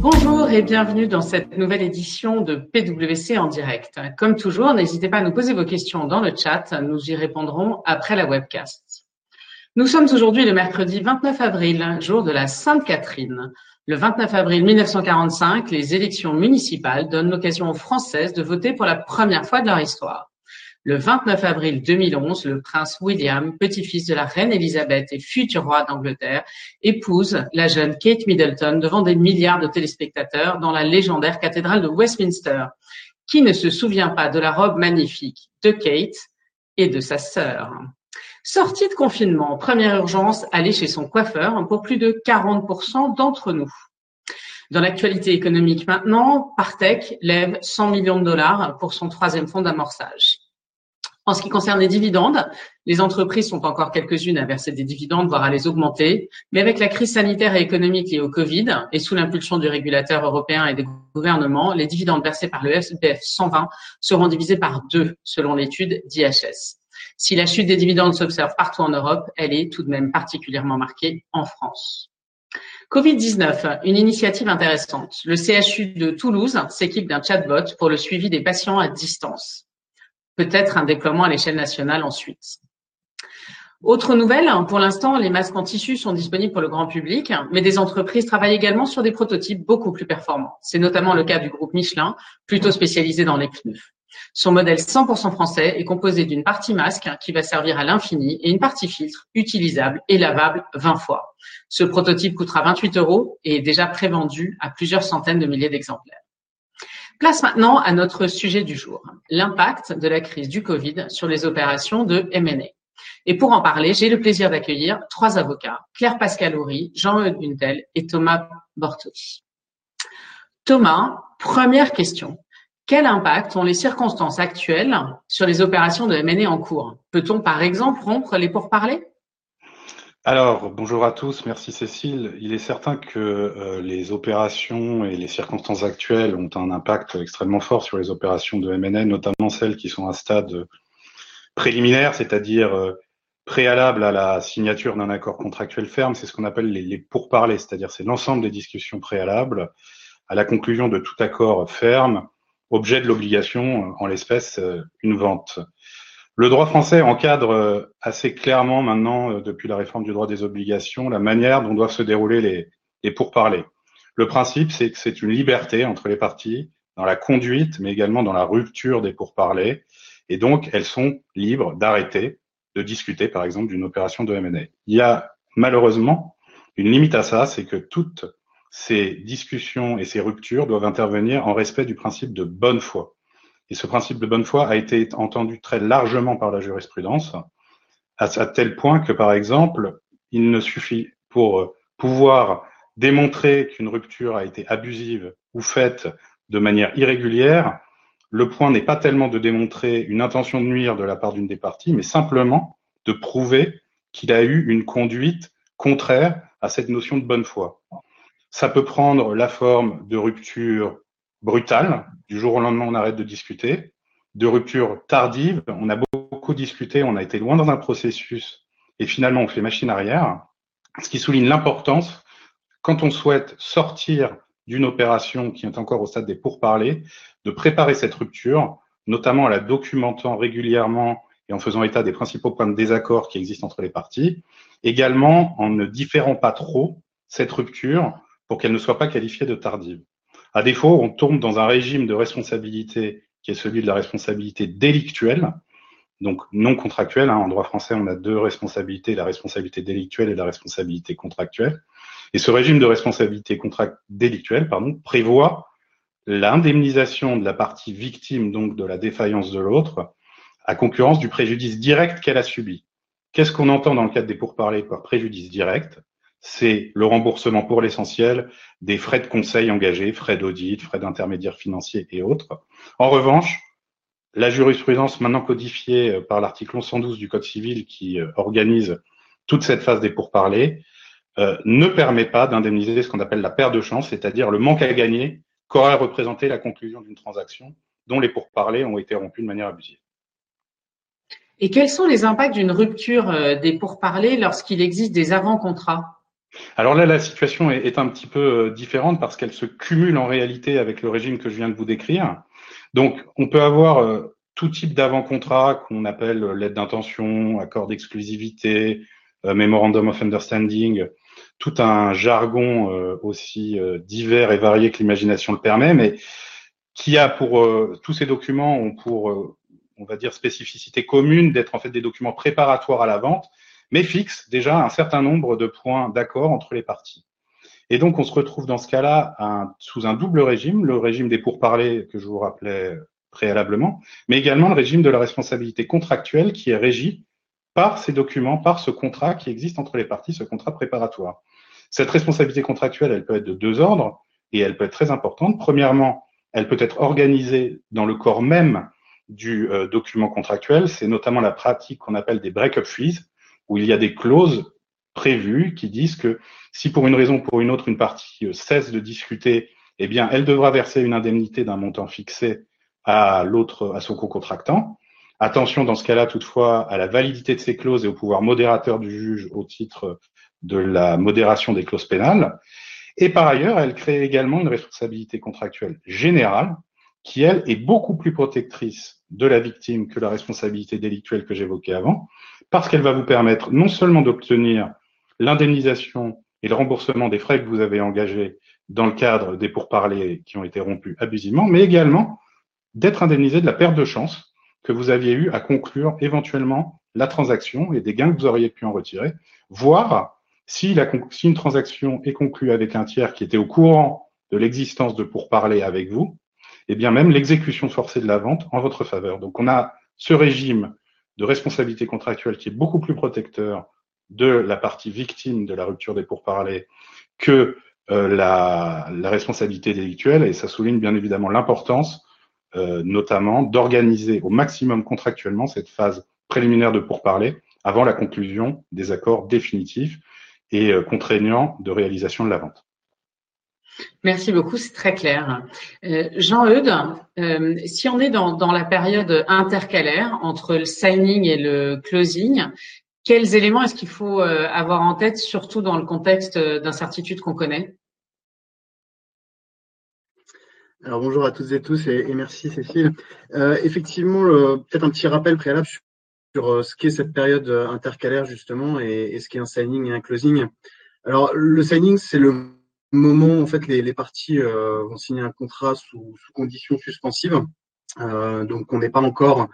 Bonjour et bienvenue dans cette nouvelle édition de PwC en direct. Comme toujours, n'hésitez pas à nous poser vos questions dans le chat, nous y répondrons après la webcast. Nous sommes aujourd'hui le mercredi 29 avril, jour de la Sainte Catherine. Le 29 avril 1945, les élections municipales donnent l'occasion aux Françaises de voter pour la première fois de leur histoire. Le 29 avril 2011, le prince William, petit-fils de la reine Elisabeth et futur roi d'Angleterre, épouse la jeune Kate Middleton devant des milliards de téléspectateurs dans la légendaire cathédrale de Westminster. Qui ne se souvient pas de la robe magnifique de Kate et de sa sœur? Sortie de confinement, première urgence, aller chez son coiffeur pour plus de 40% d'entre nous. Dans l'actualité économique maintenant, Partech lève 100 millions de dollars pour son troisième fonds d'amorçage. En ce qui concerne les dividendes, les entreprises sont encore quelques-unes à verser des dividendes, voire à les augmenter. Mais avec la crise sanitaire et économique liée au Covid et sous l'impulsion du régulateur européen et des gouvernements, les dividendes versés par le SBF 120 seront divisés par deux, selon l'étude d'IHS. Si la chute des dividendes s'observe partout en Europe, elle est tout de même particulièrement marquée en France. Covid-19, une initiative intéressante. Le CHU de Toulouse s'équipe d'un chatbot pour le suivi des patients à distance peut-être un déploiement à l'échelle nationale ensuite. Autre nouvelle, pour l'instant, les masques en tissu sont disponibles pour le grand public, mais des entreprises travaillent également sur des prototypes beaucoup plus performants. C'est notamment le cas du groupe Michelin, plutôt spécialisé dans les pneus. Son modèle 100% français est composé d'une partie masque qui va servir à l'infini et une partie filtre utilisable et lavable 20 fois. Ce prototype coûtera 28 euros et est déjà prévendu à plusieurs centaines de milliers d'exemplaires. Place maintenant à notre sujet du jour, l'impact de la crise du Covid sur les opérations de M&A. Et pour en parler, j'ai le plaisir d'accueillir trois avocats, Claire Pascalouri, Jean-Eudes Buntel et Thomas Bortoli. Thomas, première question. Quel impact ont les circonstances actuelles sur les opérations de M&A en cours? Peut-on par exemple rompre les pourparlers? Alors, bonjour à tous, merci Cécile. Il est certain que euh, les opérations et les circonstances actuelles ont un impact extrêmement fort sur les opérations de MNN, notamment celles qui sont à stade préliminaire, c'est-à-dire euh, préalable à la signature d'un accord contractuel ferme. C'est ce qu'on appelle les, pourparlers, c'est-à-dire c'est l'ensemble des discussions préalables à la conclusion de tout accord ferme, objet de l'obligation, en l'espèce, euh, une vente. Le droit français encadre euh, assez clairement maintenant, euh, depuis la réforme du droit des obligations, la manière dont doivent se dérouler les, les pourparlers. Le principe, c'est que c'est une liberté entre les parties dans la conduite, mais également dans la rupture des pourparlers. Et donc, elles sont libres d'arrêter, de discuter, par exemple, d'une opération de M&A. Il y a malheureusement une limite à ça, c'est que toutes ces discussions et ces ruptures doivent intervenir en respect du principe de bonne foi. Et ce principe de bonne foi a été entendu très largement par la jurisprudence, à, tel point que, par exemple, il ne suffit pour pouvoir démontrer qu'une rupture a été abusive ou faite de manière irrégulière, le point n'est pas tellement de démontrer une intention de nuire de la part d'une des parties, mais simplement de prouver qu'il a eu une conduite contraire à cette notion de bonne foi. Ça peut prendre la forme de rupture brutale, du jour au lendemain on arrête de discuter, de rupture tardive, on a beaucoup discuté, on a été loin dans un processus et finalement on fait machine arrière, ce qui souligne l'importance quand on souhaite sortir d'une opération qui est encore au stade des pourparlers, de préparer cette rupture, notamment en la documentant régulièrement et en faisant état des principaux points de désaccord qui existent entre les parties, également en ne différant pas trop cette rupture pour qu'elle ne soit pas qualifiée de tardive. À défaut, on tombe dans un régime de responsabilité qui est celui de la responsabilité délictuelle, donc non contractuelle. Hein. En droit français, on a deux responsabilités, la responsabilité délictuelle et la responsabilité contractuelle. Et ce régime de responsabilité délictuelle prévoit l'indemnisation de la partie victime, donc de la défaillance de l'autre, à concurrence du préjudice direct qu'elle a subi. Qu'est-ce qu'on entend dans le cadre des pourparlers par préjudice direct? C'est le remboursement pour l'essentiel des frais de conseil engagés, frais d'audit, frais d'intermédiaire financier et autres. En revanche, la jurisprudence maintenant codifiée euh, par l'article 112 du Code civil qui euh, organise toute cette phase des pourparlers euh, ne permet pas d'indemniser ce qu'on appelle la perte de chance, c'est-à-dire le manque à gagner qu'aurait représenté la conclusion d'une transaction dont les pourparlers ont été rompus de manière abusive. Et quels sont les impacts d'une rupture des pourparlers lorsqu'il existe des avant-contrats? Alors là, la situation est, un petit peu euh, différente parce qu'elle se cumule en réalité avec le régime que je viens de vous décrire. Donc, on peut avoir euh, tout type d'avant-contrat qu'on appelle lettre d'intention, accord d'exclusivité, memorandum of understanding, tout un jargon aussi divers et varié que l'imagination le permet, mais qui a pour tous ces documents ont pour on va dire, spécificité commune d'être en fait des documents préparatoires à la vente, mais fixent déjà un certain nombre de points d'accord entre les parties. Et donc, on se retrouve dans ce cas-là sous un double régime, le régime des pourparlers que je vous rappelais préalablement, mais également le régime de la responsabilité contractuelle qui est régi par ces documents, par ce contrat qui existe entre les parties, ce contrat préparatoire. Cette responsabilité contractuelle, elle peut être de deux ordres et elle peut être très importante. Premièrement, elle peut être organisée dans le corps même du euh, document contractuel, c'est notamment la pratique qu'on appelle des break-up fees, où il y a des clauses prévues qui disent que si pour une raison ou pour une autre une partie euh, cesse de discuter, eh bien, elle devra verser une indemnité d'un montant fixé à l'autre, à son co-contractant. Attention dans ce cas-là toutefois à la validité de ces clauses et au pouvoir modérateur du juge au titre de la modération des clauses pénales. Et par ailleurs, elle crée également une responsabilité contractuelle générale qui, elle, est beaucoup plus protectrice de la victime que la responsabilité délictuelle que j'évoquais avant, parce qu'elle va vous permettre non seulement d'obtenir l'indemnisation et le remboursement des frais que vous avez engagés dans le cadre des pourparlers qui ont été rompus abusivement, mais également d'être indemnisé de la perte de chance que vous aviez eu à conclure éventuellement la transaction et des gains que vous auriez pu en retirer, voire si, une transaction est conclue avec un tiers qui était au courant de l'existence de pourparlers avec vous, et bien même l'exécution forcée de la vente en votre faveur. Donc on a ce régime de responsabilité contractuelle qui est beaucoup plus protecteur de la partie victime de la rupture des pourparlers que euh, la, responsabilité délictuelle, et ça souligne bien évidemment l'importance, euh, notamment, d'organiser au maximum contractuellement cette phase préliminaire de pourparlers avant la conclusion des accords définitifs et euh, contraignants de réalisation de la vente. Merci beaucoup, c'est très clair. Euh, Jean-Eudes, euh, si on est dans, la période intercalaire entre le signing et le closing, quels éléments est-ce qu'il faut euh, avoir en tête, surtout dans le contexte d'incertitude qu'on connaît? Alors bonjour à toutes et tous et, merci Cécile. effectivement, peut-être un petit rappel préalable sur, ce qu'est cette période intercalaire justement et, et ce qu'est un signing et un closing. Alors le signing, c'est le moment, en fait, les, parties euh, vont signer un contrat sous, sous conditions suspensives. Euh, donc, on n'est pas encore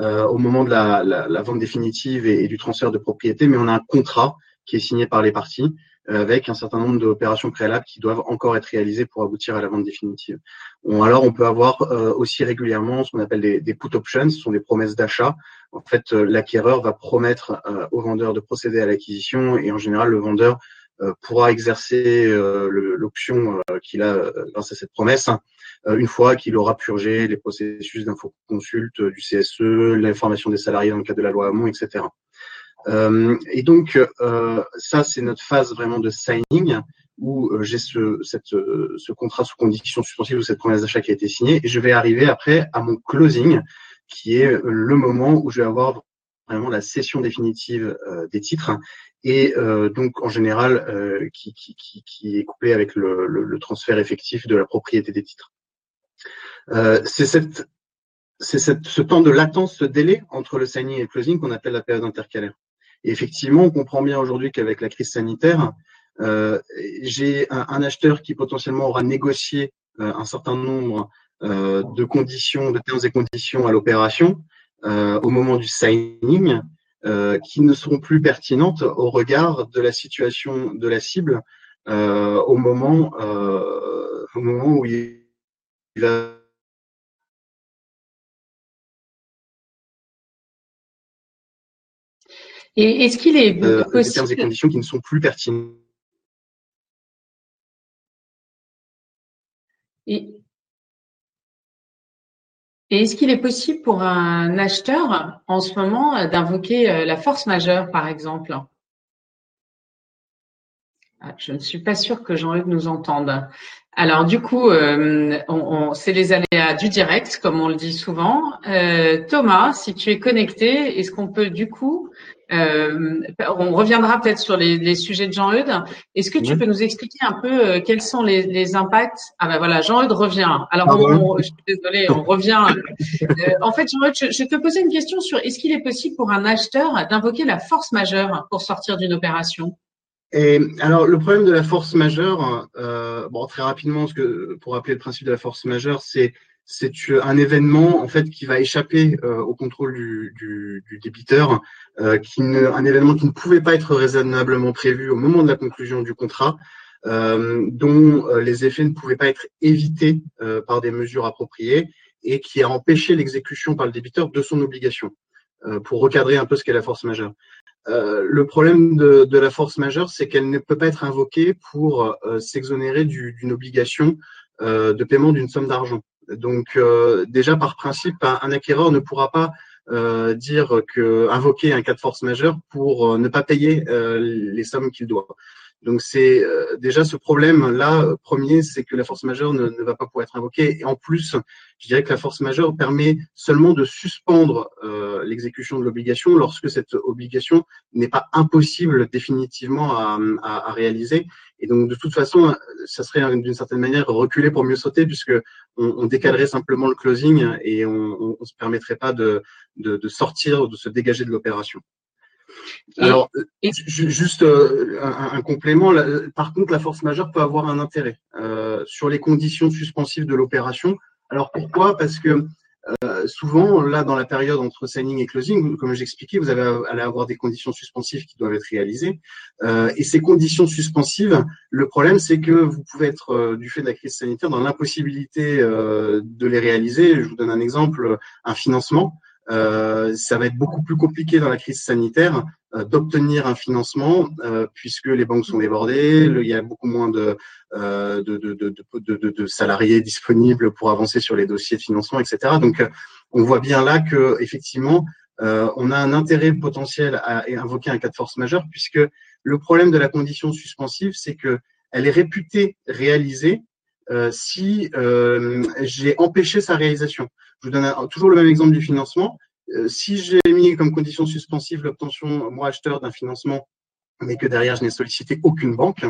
euh, au moment de la, vente définitive et, du transfert de propriété, mais on a un contrat qui est signé par les parties avec un certain nombre d'opérations préalables qui doivent encore être réalisées pour aboutir à la vente définitive. Alors, on peut avoir euh, aussi régulièrement ce qu'on appelle des, des, put options, ce sont des promesses d'achat. En fait, euh, l'acquéreur va promettre euh, au vendeur de procéder à l'acquisition et en général, le vendeur euh, pourra exercer euh, l'option euh, qu'il a grâce à cette promesse une fois qu'il aura purgé les processus d'infoconsulte du CSE, l'information des salariés dans le cadre de la loi Hamon, etc. et donc, ça, c'est notre phase vraiment de signing où j'ai ce, cette, ce contrat sous condition suspensive ou cette promesse d'achat qui a été signée. Et je vais arriver après à mon closing, qui est le moment où je vais avoir vraiment la cession définitive des titres et euh, donc en général euh, qui, qui, qui, qui, est couplé avec le, le, le, transfert effectif de la propriété des titres. Euh, c'est cette, c'est ce temps de latence, ce délai entre le signing et le closing qu'on appelle la période intercalaire. Et effectivement, on comprend bien aujourd'hui qu'avec la crise sanitaire, euh, j'ai un, un, acheteur qui potentiellement aura négocié euh, un certain nombre euh, de conditions, de termes et conditions à l'opération au moment du signing, euh, qui ne seront plus pertinentes au regard de la situation de la cible euh, au moment euh, au moment où il va Et est-ce qu'il est, possible... termes et conditions qui ne sont plus pertinents. Et, et est-ce qu'il est possible pour un acheteur en ce moment euh, d'invoquer euh, la force majeure, par exemple? Ah, Je ne suis pas sûre que Jean-Luc nous entende. Alors du coup, euh, c'est les aléas du direct, comme on le dit souvent. Thomas, si tu es connecté, est-ce qu'on peut du coup Euh, on reviendra peut-être sur les, les, sujets de Jean-Eudes. Est-ce que tu peux nous expliquer un peu euh, quels sont les, les, impacts? Ah ben voilà, Jean-Eudes revient. Alors, on, je suis désolée, on revient. Euh, en fait, Jean-Eudes, je, je, te posais une question sur est-ce qu'il est possible pour un acheteur d'invoquer la force majeure pour sortir d'une opération? Et alors, le problème de la force majeure, euh, bon, très rapidement, ce que, pour rappeler le principe de la force majeure, c'est c'est un événement en fait qui va échapper euh, au contrôle du, débiteur, euh, qui un événement qui ne pouvait pas être raisonnablement prévu au moment de la conclusion du contrat, euh, dont euh, les effets ne pouvaient pas être évités euh, par des mesures appropriées et qui a empêché l'exécution par le débiteur de son obligation. pour recadrer un peu ce qu'est la force majeure. Euh, le problème de, de, la force majeure, c'est qu'elle ne peut pas être invoquée pour euh, s'exonérer d'une obligation euh, de paiement d'une somme d'argent. Donc déjà par principe, un, acquéreur ne pourra pas dire que invoquer un cas de force majeure pour ne pas payer les sommes qu'il doit. Donc c'est euh, déjà ce problème-là, premier, c'est que la force majeure ne, ne, va pas pouvoir être invoquée. Et en plus, je dirais que la force majeure permet seulement de suspendre euh, l'exécution de l'obligation lorsque cette obligation n'est pas impossible définitivement à, à, à, réaliser. Et donc de toute façon, ça serait d'une certaine manière reculer pour mieux sauter, puisque on, on décalerait simplement le closing et on ne se permettrait pas de, de, de sortir, de se dégager de l'opération. Alors, juste euh, un, complément. par contre, la force majeure peut avoir un intérêt euh, sur les conditions suspensives de l'opération. Alors pourquoi? Parce que euh, souvent, là, dans la période entre signing et closing, comme j'expliquais, vous allez, allez avoir des conditions suspensives qui doivent être réalisées. Euh, et ces conditions suspensives, le problème, c'est que vous pouvez être, euh, du fait de la crise sanitaire, dans l'impossibilité euh, de les réaliser. Je vous donne un exemple, un financement. Euh, ça va être beaucoup plus compliqué dans la crise sanitaire euh, d'obtenir un financement euh, puisque les banques sont débordées, il y a beaucoup moins de, de, de, de, salariés disponibles pour avancer sur les dossiers de financement, etc. Donc, on voit bien là que effectivement, on a un intérêt potentiel à invoquer un cas de force majeure puisque le problème de la condition suspensive, c'est que elle est réputée réalisée euh, si euh, j'ai empêché sa réalisation. Je vous donne toujours le même exemple du financement. Euh, si j'ai mis comme condition suspensive l'obtention, moi acheteur, d'un financement, mais que derrière je n'ai sollicité aucune banque,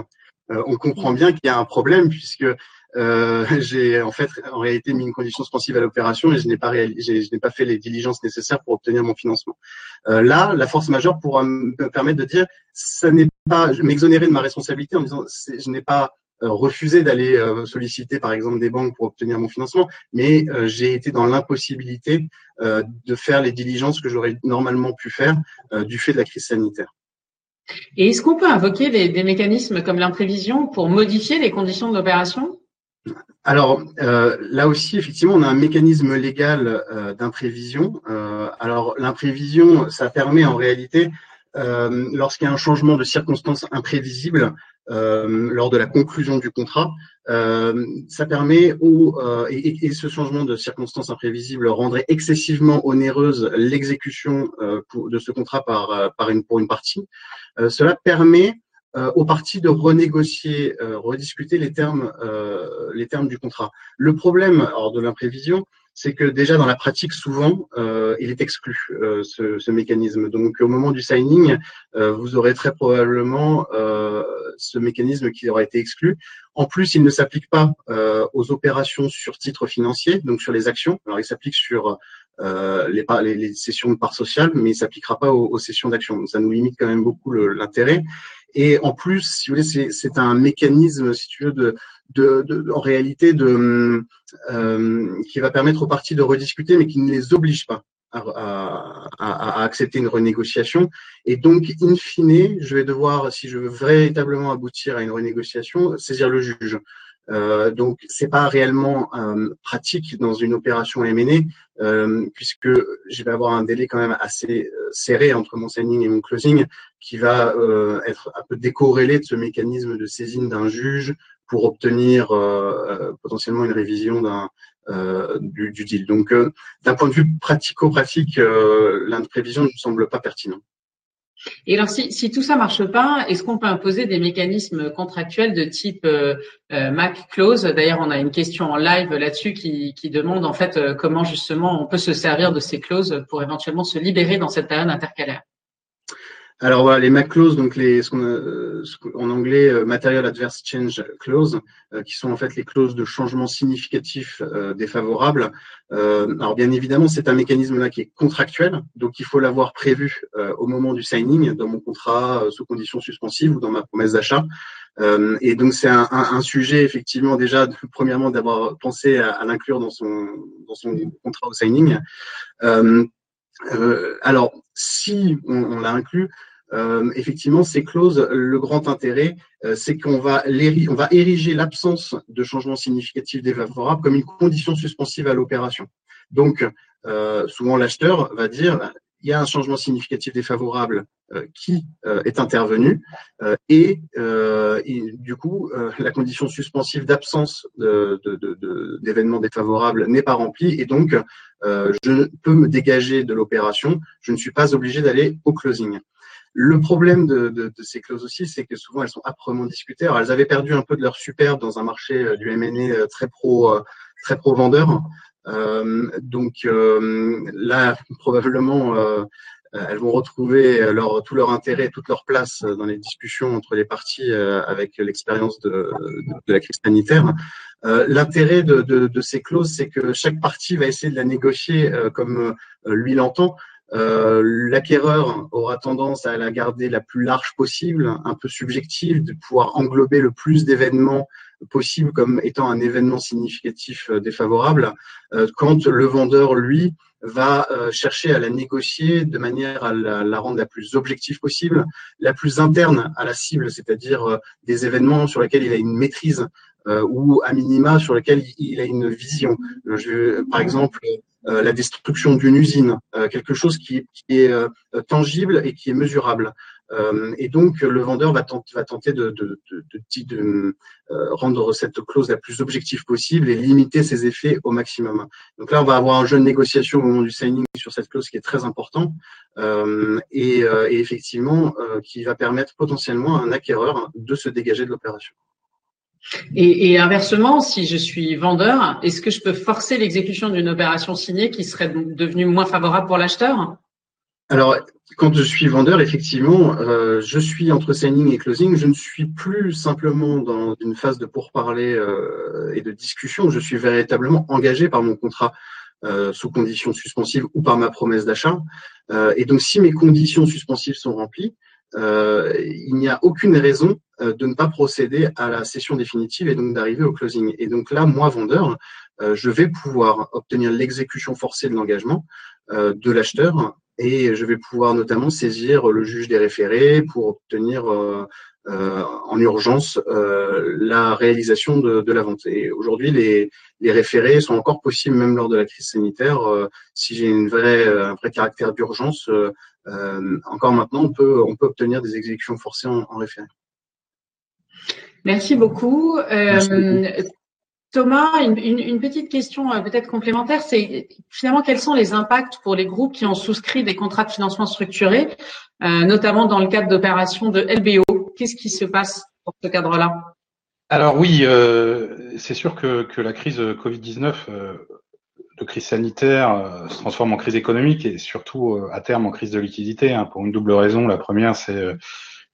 on comprend bien qu'il y a un problème puisque euh, j'ai en fait en réalité mis une condition suspensive à l'opération et je n'ai pas réalisé, je n'ai pas fait les diligences nécessaires pour obtenir mon financement. Euh, là, la force majeure pourra me permettre de dire ça n'est pas m'exonérer de ma responsabilité en disant je n'ai pas euh, refusé d'aller euh, solliciter par exemple des banques pour obtenir mon financement, mais euh, j'ai été dans l'impossibilité de faire les diligences que j'aurais normalement pu faire du fait de la crise sanitaire. Et est-ce qu'on peut invoquer des, des mécanismes comme l'imprévision pour modifier les conditions de l'opération alors là aussi, effectivement, on a un mécanisme légal d'imprévision. alors l'imprévision, ça permet en réalité, lorsqu'il y a un changement de circonstances imprévisibles, euh, lors de la conclusion du contrat. Euh, ça permet, au, euh, et, et, ce changement de circonstances imprévisibles rendrait excessivement onéreuse l'exécution de ce contrat par, par une, pour une partie. cela permet aux parties de renégocier, rediscuter les termes, les termes du contrat. Le problème hors de l'imprévision, c'est que déjà dans la pratique, souvent, euh, il est exclu euh, ce, ce, mécanisme. Donc au moment du signing, euh, vous aurez très probablement euh, ce mécanisme qui aura été exclu. En plus, il ne s'applique pas euh, aux opérations sur titre financier, donc sur les actions. Alors il s'applique sur les, les, les, sessions de parts sociales, mais il s'appliquera pas aux, aux sessions d'actions. Ça nous limite quand même beaucoup l'intérêt. Et en plus, si vous voulez, c'est un mécanisme, si tu veux, de, de, de en réalité, de, euh, qui va permettre aux parties de rediscuter, mais qui ne les oblige pas à, à, à, accepter une renégociation. Et donc, in fine, je vais devoir, si je veux véritablement aboutir à une renégociation, saisir le juge. Euh, donc, c'est pas réellement euh, pratique dans une opération M&A euh, puisque je vais avoir un délai quand même assez euh, serré entre mon signing et mon closing, qui va euh, être un peu décorrélé de ce mécanisme de saisine d'un juge pour obtenir euh, potentiellement une révision d'un du, du, deal. Donc, d'un point de vue pratico-pratique, l'imprévision ne me semble pas pertinent. Et alors, si, si tout ça marche pas, est-ce qu'on peut imposer des mécanismes contractuels de type euh, euh, Mac Close? D'ailleurs, on a une question en live là-dessus qui, qui, demande en fait euh, comment justement on peut se servir de ces clauses pour éventuellement se libérer dans cette période intercalaire. Alors voilà, les MAC clauses, donc les, ce euh, en anglais euh, Material Adverse Change Clause, euh, qui sont en fait les clauses de changement significatif défavorables. alors bien évidemment, c'est un mécanisme là qui est contractuel, donc il faut l'avoir prévu au moment du signing dans mon contrat sous conditions suspensives ou dans ma promesse d'achat. et donc c'est un, un, sujet effectivement déjà premièrement d'avoir pensé à, à l'inclure dans son dans son contrat au signing. Euh, alors, si on, on l'a inclus, euh, effectivement, ces clauses, le grand intérêt, euh, c'est qu'on va, on va ériger l'absence de changement significatif défavorable comme une condition suspensive à l'opération. Donc, euh, souvent l'acheteur va dire, il y a un changement significatif défavorable euh, qui euh, est intervenu euh, et, du coup la condition suspensive d'absence d'événements défavorables n'est pas remplie et donc je peux me dégager de l'opération, je ne suis pas obligé d'aller au closing. Le problème de, de, de ces clauses aussi, c'est que souvent elles sont âprement discutées. Alors, elles avaient perdu un peu de leur superbe dans un marché du M&A très pro, très pro vendeur. Euh, donc euh, là, probablement, euh, elles vont retrouver leur, tout leur intérêt, toute leur place dans les discussions entre les parties avec l'expérience de, de, la crise sanitaire. L'intérêt de, de, ces clauses, c'est que chaque partie va essayer de la négocier comme lui l'entend. Euh, L'acquéreur aura tendance à la garder la plus large possible, un peu subjective, de pouvoir englober le plus d'événements possible comme étant un événement significatif euh, défavorable, euh, quand le vendeur, lui, va euh, chercher à la négocier de manière à la, rendre la plus objective possible, la plus interne à la cible, c'est-à-dire des événements sur lesquels il a une maîtrise ou à minima sur lesquels il a une vision. Je, par exemple, la destruction d'une usine, quelque chose qui, est tangible et qui est mesurable. Euh, et donc, le vendeur va, tenter, de, euh, rendre cette clause la plus objective possible et limiter ses effets au maximum. Donc là, on va avoir un jeu de négociation au moment du signing sur cette clause qui est très important euh, et, euh, et, effectivement qui va permettre potentiellement à un acquéreur de se dégager de l'opération. Et, inversement, si je suis vendeur, est-ce que je peux forcer l'exécution d'une opération signée qui serait devenue moins favorable pour l'acheteur? Alors, quand je suis vendeur, effectivement, euh, je suis entre signing et closing. Je ne suis plus simplement dans une phase de pourparler euh, et de discussion. Je suis véritablement engagé par mon contrat euh, sous conditions suspensives ou par ma promesse d'achat. et donc, si mes conditions suspensives sont remplies, il n'y a aucune raison de ne pas procéder à la session définitive et donc d'arriver au closing. Et donc là, moi, vendeur, je vais pouvoir obtenir l'exécution forcée de l'engagement de l'acheteur et je vais pouvoir notamment saisir le juge des référés pour obtenir euh, euh, en urgence euh, la réalisation de, de, la vente. Et aujourd'hui, les, les, référés sont encore possibles même lors de la crise sanitaire. si j'ai une vraie, un vrai caractère d'urgence, encore maintenant, on peut, on peut obtenir des exécutions forcées en, en référé. Merci beaucoup. Merci beaucoup. Thomas, une, petite question euh, peut-être complémentaire, c'est finalement quels sont les impacts pour les groupes qui ont souscrit des contrats de financement structurés, euh, notamment dans le cadre d'opérations de LBO Qu'est-ce qui se passe pour ce cadre-là? Alors oui, euh, c'est sûr que, la crise Covid-19, de crise sanitaire, se transforme en crise économique et surtout à terme en crise de liquidité, hein, pour une double raison. La première, c'est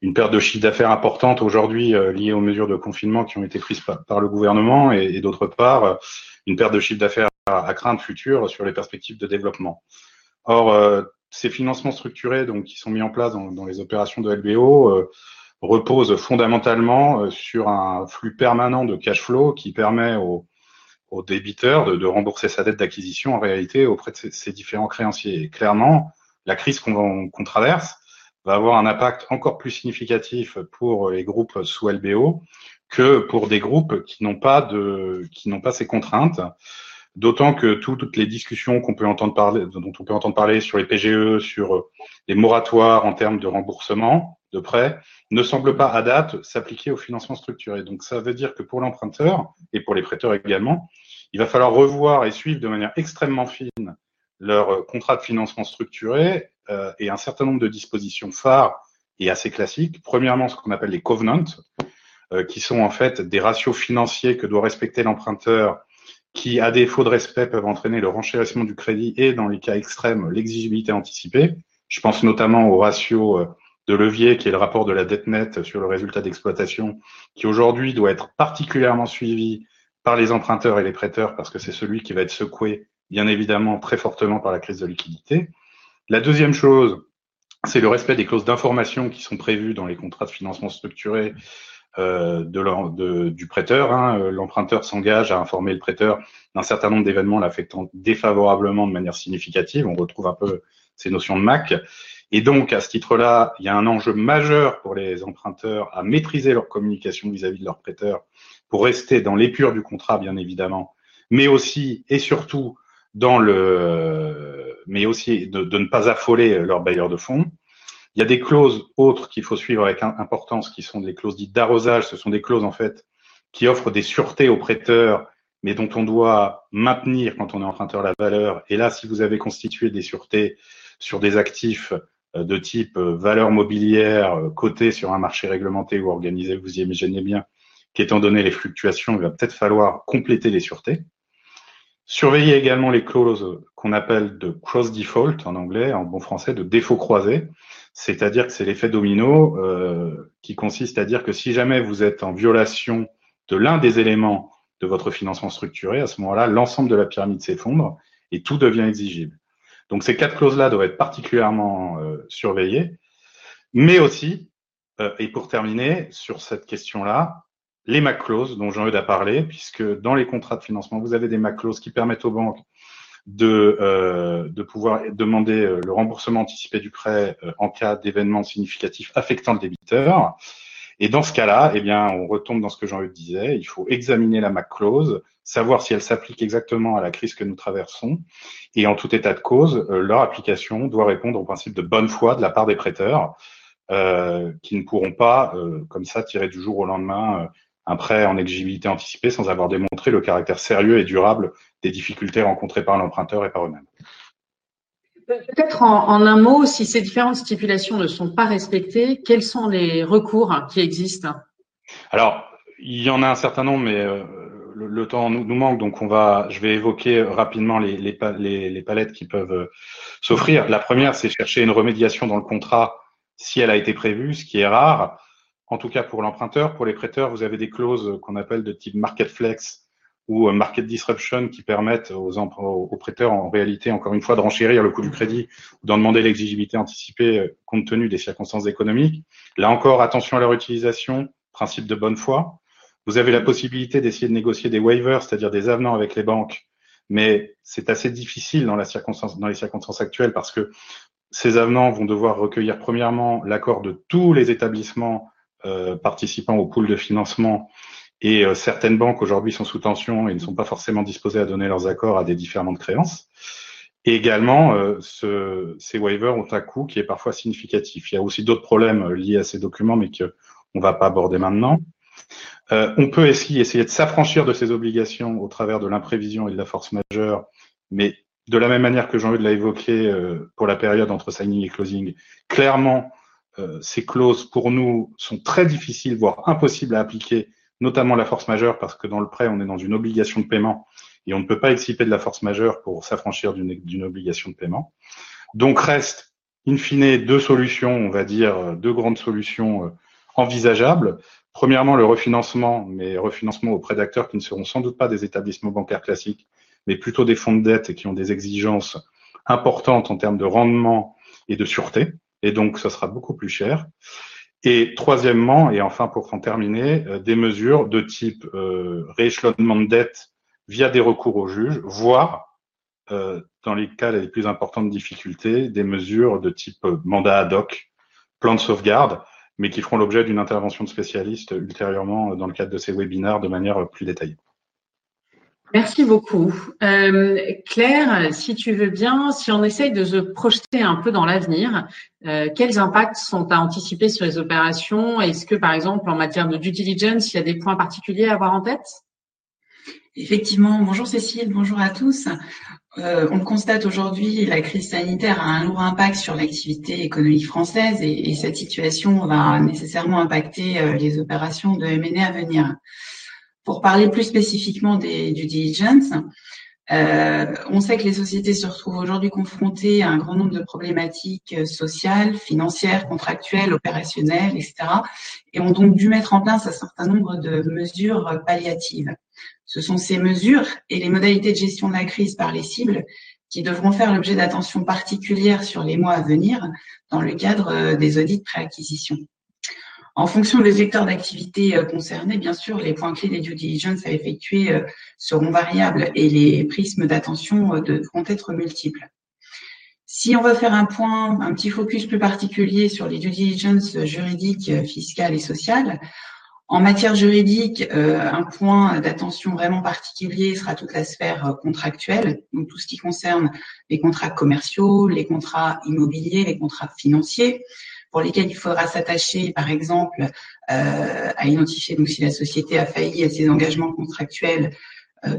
une perte de chiffre d'affaires importante aujourd'hui euh, liée aux mesures de confinement qui ont été prises par, le gouvernement et, d'autre part euh, une perte de chiffre d'affaires à, crainte future sur les perspectives de développement. Or, euh, ces financements structurés donc qui sont mis en place dans, les opérations de LBO reposent fondamentalement sur un flux permanent de cash flow qui permet aux, débiteurs de, rembourser sa dette d'acquisition en réalité auprès de ces, différents créanciers. clairement, la crise qu'on traverse va avoir un impact encore plus significatif pour les groupes sous LBO que pour des groupes qui n'ont pas de, qui n'ont pas ces contraintes. D'autant que toutes les discussions qu'on peut entendre parler, dont on peut entendre parler sur les PGE, sur les moratoires en termes de remboursement de prêts, ne semblent pas à date s'appliquer au financement structuré. Donc ça veut dire que pour l'emprunteur et pour les prêteurs également, il va falloir revoir et suivre de manière extrêmement fine leur contrat de financement structuré euh, et un certain nombre de dispositions phares et assez classiques. Premièrement, ce qu'on appelle les covenants, euh, qui sont en fait des ratios financiers que doit respecter l'emprunteur, qui, à défaut de respect, peuvent entraîner le renchérissement du crédit et, dans les cas extrêmes, l'exigibilité anticipée. Je pense notamment au ratio euh, de levier qui est le rapport de la dette nette sur le résultat d'exploitation, qui aujourd'hui doit être particulièrement suivi par les emprunteurs et les prêteurs parce que c'est celui qui va être secoué, bien évidemment, très fortement par la crise de liquidité. La deuxième chose, c'est le respect des clauses d'information qui sont prévues dans les contrats de financement structuré euh, de, du prêteur. Hein. L'emprunteur s'engage à informer le prêteur d'un certain nombre d'événements l'affectant défavorablement de manière significative. On retrouve un peu ces notions de MAC. Et donc, à ce titre-là, il y a un enjeu majeur pour les emprunteurs à maîtriser leur communication vis-à-vis de leurs prêteurs pour rester dans l'épure du contrat, bien évidemment, mais aussi et surtout dans le, mais aussi de, de ne pas affoler leurs bailleurs de fonds. Il y a des clauses autres qu'il faut suivre avec importance, qui sont des clauses dites d'arrosage. Ce sont des clauses en fait qui offrent des sûretés aux prêteurs, mais dont on doit maintenir quand on est emprunteur la valeur. Et là, si vous avez constitué des sûretés sur des actifs euh, de type euh, valeur mobilière euh, cotée sur un marché réglementé ou organisé, vous y imaginez bien qu'étant donné les fluctuations, il va peut-être falloir compléter les sûretés. Surveillez également les clauses qu'on appelle de cross default en anglais, en bon français, de défaut croisé. C'est-à-dire que c'est l'effet domino euh, qui consiste à dire que si jamais vous êtes en violation de l'un des éléments de votre financement structuré, à ce moment-là, l'ensemble de la pyramide s'effondre et tout devient exigible. Donc ces quatre clauses-là doivent être particulièrement euh, surveillées, mais aussi, euh, et pour terminer sur cette question-là, les MAC clauses dont Jean-Eudes a parlé, puisque dans les contrats de financement, vous avez des MAC clauses qui permettent aux banques de, euh, de pouvoir demander euh, le remboursement anticipé du prêt euh, en cas d'événements significatifs affectant le débiteur. Et dans ce cas-là, eh bien, on retombe dans ce que Jean-Hugues disait. Il faut examiner la MAC clause, savoir si elle s'applique exactement à la crise que nous traversons. Et en tout état de cause, leur application doit répondre au principe de bonne foi de la part des prêteurs, euh, qui ne pourront pas, comme ça, tirer du jour au lendemain un prêt en exigibilité anticipée sans avoir démontré le caractère sérieux et durable des difficultés rencontrées par l'emprunteur et par eux-mêmes. Peut-être en, un mot, si ces différentes stipulations ne sont pas respectées, quels sont les recours qui existent? Alors, il y en a un certain nombre, mais euh, le, temps nous, manque, donc on va, je vais évoquer rapidement les, les, les palettes qui peuvent euh, s'offrir. La première, c'est chercher une remédiation dans le contrat si elle a été prévue, ce qui est rare. En tout cas pour l'emprunteur, pour les prêteurs, vous avez des clauses qu'on appelle de type market flex ou euh, market disruption qui permettent aux, aux prêteurs en réalité, encore une fois, de renchérir le coût du crédit ou d'en demander l'exigibilité anticipée euh, compte tenu des circonstances économiques. Là encore, attention à leur utilisation, principe de bonne foi. Vous avez la possibilité d'essayer de négocier des waivers, c'est-à-dire des avenants avec les banques, mais c'est assez difficile dans, la circonstance, dans les circonstances actuelles parce que ces avenants vont devoir recueillir premièrement l'accord de tous les établissements participant au pool de financement et euh, certaines banques aujourd'hui sont sous tension et ne sont pas forcément disposées à donner leurs accords à des différements de créances. Et également, euh, ce, ces waivers ont un coût qui est parfois significatif. Il y a aussi d'autres problèmes liés à ces documents, mais qu'on ne va pas aborder maintenant. on peut essayer, essayer de s'affranchir de ces obligations au travers de l'imprévision et de la force majeure, mais de la même manière que Jean-Hugues l'a évoqué pour la période entre signing et closing, clairement, euh, ces clauses, pour nous, sont très difficiles, voire impossibles à appliquer, notamment la force majeure, parce que dans le prêt, on est dans une obligation de paiement et on ne peut pas exciper de la force majeure pour s'affranchir d'une obligation de paiement. Donc reste, in fine, deux solutions, on va dire, deux grandes solutions euh, envisageables. Premièrement, le refinancement, mais refinancement auprès d'acteurs qui ne seront sans doute pas des établissements bancaires classiques, mais plutôt des fonds de dette et qui ont des exigences importantes en termes de rendement et de sûreté et donc ce sera beaucoup plus cher. Et troisièmement, et enfin pour en terminer, euh, des mesures de type euh, rééchelonnement de dette via des recours au juge, voire, euh, dans les cas les plus importantes difficultés, des mesures de type mandat ad hoc, plan de sauvegarde, mais qui feront l'objet d'une intervention de spécialistes ultérieurement dans le cadre de ces webinaires de manière plus détaillée. Merci beaucoup. Euh, Claire, si tu veux bien, si on essaye de se projeter un peu dans l'avenir, euh, quels impacts sont à anticiper sur les opérations? Est-ce que, par exemple, en matière de due diligence, il y a des points particuliers à avoir en tête? Effectivement. Bonjour Cécile, bonjour à tous. Euh, on le constate aujourd'hui, la crise sanitaire a un lourd impact sur l'activité économique française et, et, cette situation va nécessairement impacter euh, les opérations de M&A à venir. Pour parler plus spécifiquement due diligence, Euh, on sait que les sociétés se retrouvent aujourd'hui confrontées à un grand nombre de problématiques euh, sociales, financières, contractuelles, opérationnelles, etc. et ont donc dû mettre en place un certain nombre de mesures palliatives. Ce sont ces mesures et les modalités de gestion de la crise par les cibles qui devront faire l'objet d'attention particulière sur les mois à venir dans le cadre euh, des audits préacquisition. En fonction des secteurs d'activité euh, concernés, bien sûr, les points clés des due diligence à effectuer euh, seront variables et les prismes d'attention devront être multiples. Si on va faire un point, un petit focus plus particulier sur les due diligence juridiques, fiscales et sociales, en matière juridique, euh, un point d'attention vraiment particulier sera toute la sphère euh, contractuelle, donc tout ce qui concerne les contrats commerciaux, les contrats immobiliers, les contrats financiers, pour lesquels il faudra s'attacher, par exemple, euh, à identifier donc si la société a failli à ses engagements contractuels,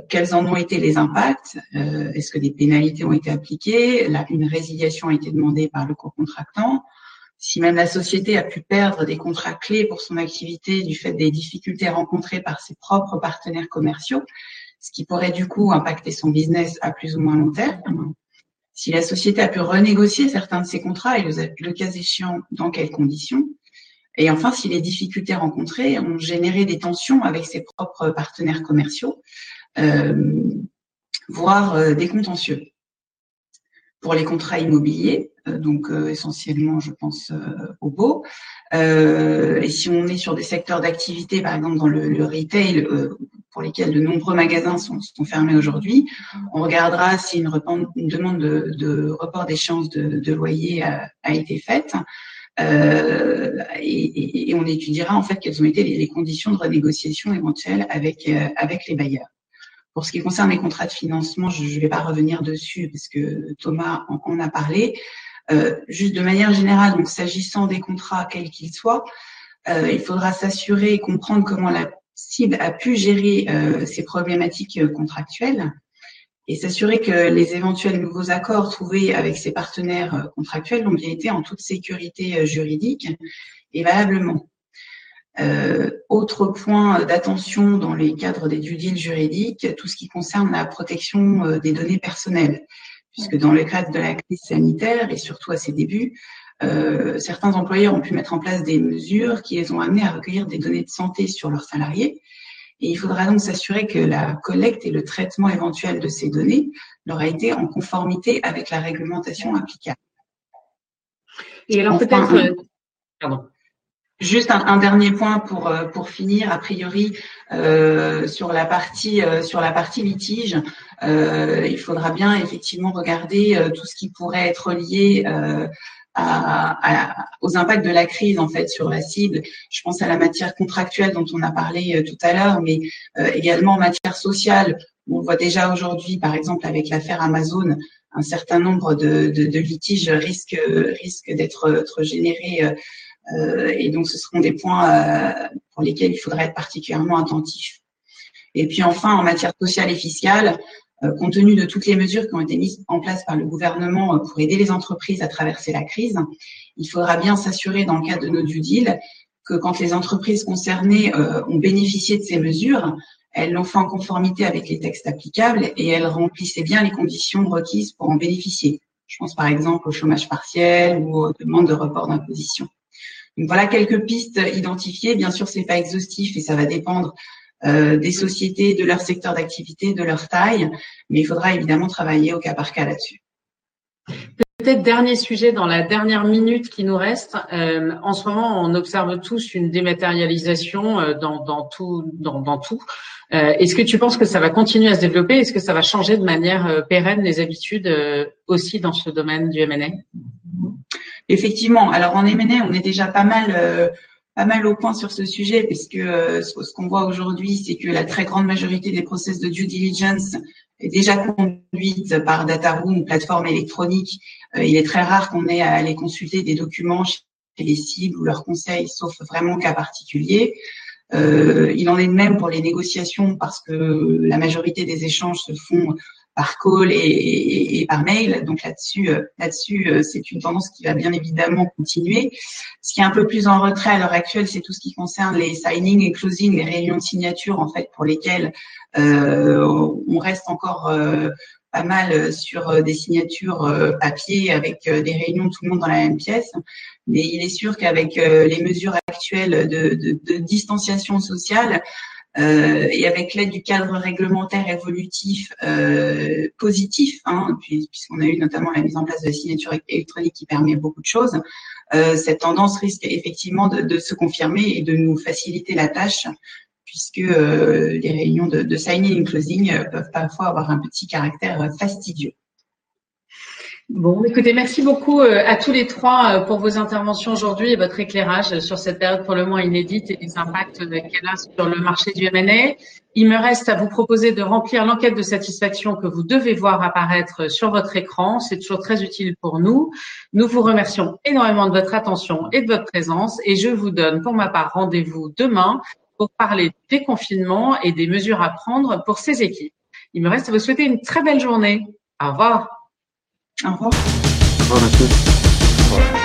quels en ont été les impacts Est-ce que des pénalités ont été appliquées Là, Une résiliation a été demandée par le co-contractant si même la société a pu perdre des contrats clés pour son activité du fait des difficultés rencontrées par ses propres partenaires commerciaux, ce qui pourrait du coup impacter son business à plus ou moins long terme. Si la société a pu renégocier certains de ses contrats et le, cas échéant, dans quelles conditions? Et enfin, si les difficultés rencontrées ont généré des tensions avec ses propres partenaires commerciaux, euh, voire euh, des contentieux. Pour les contrats immobiliers, euh, donc euh, essentiellement, je pense, euh, au beau. et si on est sur des secteurs d'activité, par exemple dans le, le retail, pour lesquels de nombreux magasins sont, sont fermés aujourd'hui, on regardera si une, demande de, de report d'échéance de, de, loyer a, a été faite. Euh, et, et, on étudiera en fait quelles ont été les, conditions de renégociation éventuelles avec avec les bailleurs. Pour ce qui concerne les contrats de financement, je ne vais pas revenir dessus parce que Thomas en, en a parlé. Euh, juste de manière générale, donc s'agissant des contrats quels qu'ils soient, euh, il faudra s'assurer et comprendre comment la cible a pu gérer euh, ces problématiques contractuelles et s'assurer que les éventuels nouveaux accords trouvés avec ses partenaires contractuels ont bien été en toute sécurité juridique et valablement. Euh, autre point d'attention dans les cadres des due deals juridiques, tout ce qui concerne la protection des données personnelles puisque dans le cadre de la crise sanitaire et surtout à ses débuts, euh, certains employeurs ont pu mettre en place des mesures qui les ont amenés à recueillir des données de santé sur leurs salariés. Et il faudra donc s'assurer que la collecte et le traitement éventuel de ces données leur a été en conformité avec la réglementation applicable. Et alors peut-être, pardon. Juste un, un, dernier point pour euh, pour finir. A priori, euh, sur la partie euh, sur la partie litige, euh, il faudra bien effectivement regarder euh, tout ce qui pourrait être lié à, à, aux impacts de la crise en fait sur la cible. Je pense à la matière contractuelle dont on a parlé tout à l'heure, mais également en matière sociale. On voit déjà aujourd'hui, par exemple, avec l'affaire Amazon, un certain nombre de, de, de litiges risquent risquent d'être générés euh, et donc, ce seront des points euh, pour lesquels il faudra être particulièrement attentif. Et puis enfin, en matière sociale et fiscale, euh, compte tenu de toutes les mesures qui ont été mises en place par le gouvernement pour aider les entreprises à traverser la crise, il faudra bien s'assurer dans le cadre de nos due deals que quand les entreprises concernées ont bénéficié de ces mesures, elles l'ont fait en conformité avec les textes applicables et elles remplissaient bien les conditions requises pour en bénéficier. Je pense par exemple au chômage partiel ou aux demandes de report d'imposition. Voilà quelques pistes identifiées. Bien sûr, c'est pas exhaustif et ça va dépendre euh, des sociétés, de leur secteur d'activité, de leur taille, mais il faudra évidemment travailler au cas par cas là-dessus. Peut-être dernier sujet dans la dernière minute qui nous reste. Euh, en ce moment, on observe tous une dématérialisation euh, dans, dans, tout. Dans, dans tout. Euh, Est-ce que tu penses que ça va continuer à se développer? Est-ce que ça va changer de manière euh, pérenne les habitudes euh, aussi dans ce domaine du M&A Effectivement. Alors en M&A, on est déjà pas mal, euh, pas mal au point sur ce sujet, puisque euh, ce, qu'on voit aujourd'hui, c'est que la très grande majorité des process de due diligence est déjà conduite par DataRoom, une plateforme électronique. Euh, il est très rare qu'on ait à aller consulter des documents chez les cibles ou leurs conseils, sauf vraiment cas particulier. il en est de même pour les négociations parce que la majorité des échanges se font par call et, par mail. Donc là-dessus, là-dessus, c'est une tendance qui va bien évidemment continuer. Ce qui est un peu plus en retrait à l'heure actuelle, c'est tout ce qui concerne les signing et closing, les réunions de signature en fait pour lesquelles on reste encore pas mal euh, sur euh, des signatures euh, papier avec des réunions tout le monde dans la même pièce. Mais il est sûr qu'avec les mesures actuelles de, distanciation sociale, et avec l'aide du cadre réglementaire évolutif positif, hein, puisqu'on a eu notamment la mise en place de la signature électronique qui permet beaucoup de choses, cette tendance risque effectivement de, se confirmer et de nous faciliter la tâche puisque euh, les réunions de, signing et closing euh, peuvent parfois avoir un petit caractère euh, fastidieux. Bon, écoutez, merci beaucoup à tous les trois pour vos interventions aujourd'hui et votre éclairage sur cette période pour le moins inédite et les impacts qu'elle a sur le marché du M&A. Il me reste à vous proposer de remplir l'enquête de satisfaction que vous devez voir apparaître sur votre écran. C'est toujours très utile pour nous. Nous vous remercions énormément de votre attention et de votre présence et je vous donne pour ma part rendez-vous demain pour parler du déconfinement et des mesures à prendre pour ces équipes. Il me reste à vous souhaiter une très belle journée. Au revoir. Au revoir. Au revoir.